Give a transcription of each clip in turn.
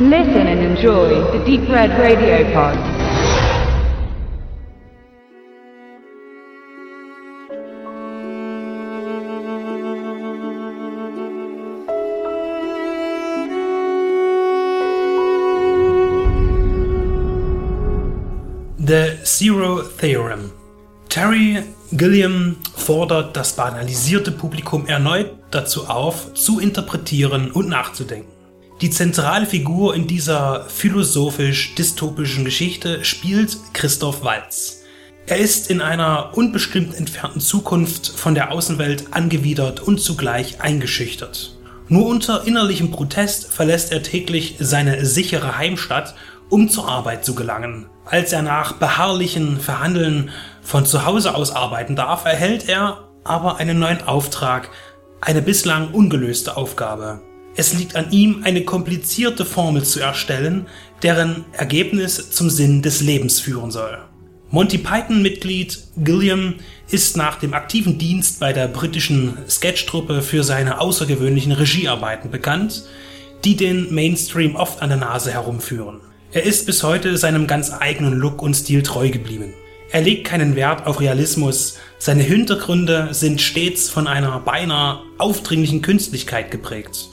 Listen and enjoy the Deep Red Radio Pod. The Zero Theorem. Terry Gilliam fordert das banalisierte Publikum erneut dazu auf, zu interpretieren und nachzudenken. Die zentrale Figur in dieser philosophisch-dystopischen Geschichte spielt Christoph Walz. Er ist in einer unbestimmt entfernten Zukunft von der Außenwelt angewidert und zugleich eingeschüchtert. Nur unter innerlichem Protest verlässt er täglich seine sichere Heimstadt, um zur Arbeit zu gelangen. Als er nach beharrlichen Verhandeln von zu Hause aus arbeiten darf, erhält er aber einen neuen Auftrag, eine bislang ungelöste Aufgabe. Es liegt an ihm, eine komplizierte Formel zu erstellen, deren Ergebnis zum Sinn des Lebens führen soll. Monty Python-Mitglied Gilliam ist nach dem aktiven Dienst bei der britischen Sketchtruppe für seine außergewöhnlichen Regiearbeiten bekannt, die den Mainstream oft an der Nase herumführen. Er ist bis heute seinem ganz eigenen Look und Stil treu geblieben. Er legt keinen Wert auf Realismus, seine Hintergründe sind stets von einer beinahe aufdringlichen Künstlichkeit geprägt.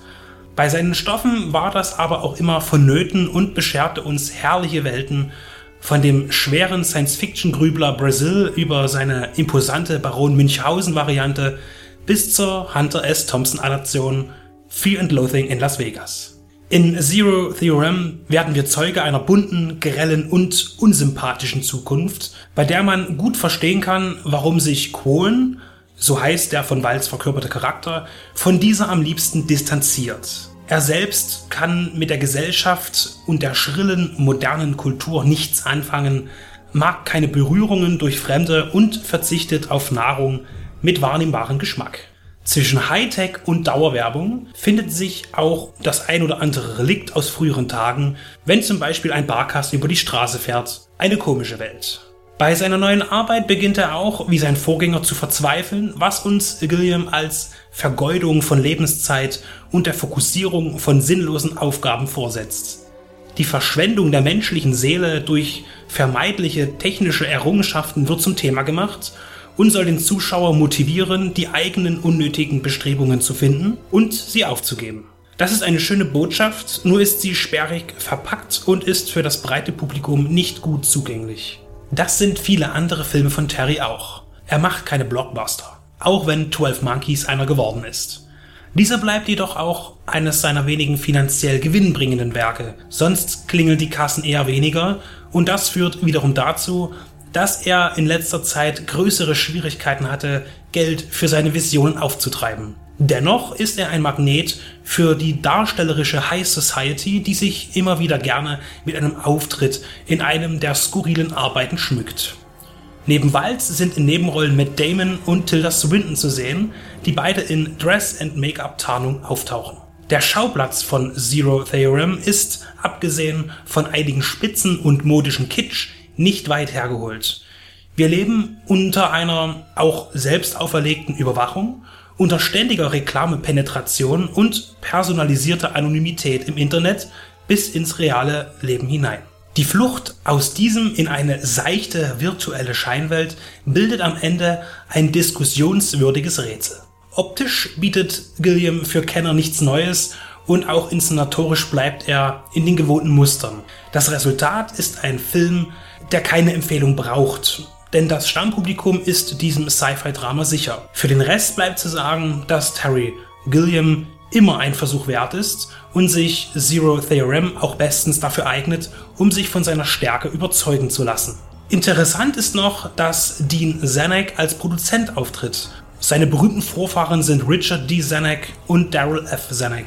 Bei seinen Stoffen war das aber auch immer vonnöten und bescherte uns herrliche Welten, von dem schweren Science-Fiction-Grübler Brazil über seine imposante Baron Münchhausen-Variante bis zur Hunter S. Thompson-Adaption Fear and Loathing in Las Vegas. In Zero Theorem werden wir Zeuge einer bunten, grellen und unsympathischen Zukunft, bei der man gut verstehen kann, warum sich Quolen, so heißt der von Walz verkörperte Charakter, von dieser am liebsten distanziert. Er selbst kann mit der Gesellschaft und der schrillen, modernen Kultur nichts anfangen, mag keine Berührungen durch Fremde und verzichtet auf Nahrung mit wahrnehmbarem Geschmack. Zwischen Hightech und Dauerwerbung findet sich auch das ein oder andere Relikt aus früheren Tagen, wenn zum Beispiel ein Barkasten über die Straße fährt. Eine komische Welt. Bei seiner neuen Arbeit beginnt er auch, wie sein Vorgänger, zu verzweifeln, was uns Gilliam als Vergeudung von Lebenszeit und der Fokussierung von sinnlosen Aufgaben vorsetzt. Die Verschwendung der menschlichen Seele durch vermeidliche technische Errungenschaften wird zum Thema gemacht und soll den Zuschauer motivieren, die eigenen unnötigen Bestrebungen zu finden und sie aufzugeben. Das ist eine schöne Botschaft, nur ist sie sperrig verpackt und ist für das breite Publikum nicht gut zugänglich. Das sind viele andere Filme von Terry auch. Er macht keine Blockbuster, auch wenn 12 Monkeys einer geworden ist. Dieser bleibt jedoch auch eines seiner wenigen finanziell gewinnbringenden Werke, sonst klingeln die Kassen eher weniger und das führt wiederum dazu, dass er in letzter Zeit größere Schwierigkeiten hatte, Geld für seine Visionen aufzutreiben. Dennoch ist er ein Magnet für die darstellerische High Society, die sich immer wieder gerne mit einem Auftritt in einem der skurrilen Arbeiten schmückt. Neben Walz sind in Nebenrollen Matt Damon und Tilda Swinton zu sehen, die beide in Dress- and Make-up-Tarnung auftauchen. Der Schauplatz von Zero Theorem ist, abgesehen von einigen Spitzen und modischen Kitsch, nicht weit hergeholt. Wir leben unter einer auch selbst auferlegten Überwachung, unter ständiger Reklamepenetration und personalisierter Anonymität im Internet bis ins reale Leben hinein. Die Flucht aus diesem in eine seichte virtuelle Scheinwelt bildet am Ende ein diskussionswürdiges Rätsel. Optisch bietet Gilliam für Kenner nichts Neues und auch inszenatorisch bleibt er in den gewohnten Mustern. Das Resultat ist ein Film, der keine Empfehlung braucht. Denn das Stammpublikum ist diesem Sci-Fi-Drama sicher. Für den Rest bleibt zu sagen, dass Terry Gilliam immer ein Versuch wert ist und sich Zero Theorem auch bestens dafür eignet, um sich von seiner Stärke überzeugen zu lassen. Interessant ist noch, dass Dean Zanuck als Produzent auftritt. Seine berühmten Vorfahren sind Richard D. Zanuck und Daryl F. Zanuck.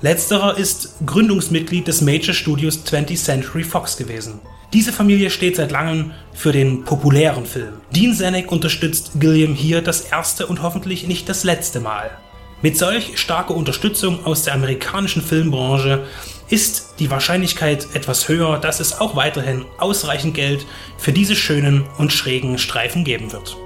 Letzterer ist Gründungsmitglied des Major Studios 20th Century Fox gewesen. Diese Familie steht seit langem für den populären Film. Dean Zanuck unterstützt Gilliam hier das erste und hoffentlich nicht das letzte Mal. Mit solch starker Unterstützung aus der amerikanischen Filmbranche ist die Wahrscheinlichkeit etwas höher, dass es auch weiterhin ausreichend Geld für diese schönen und schrägen Streifen geben wird.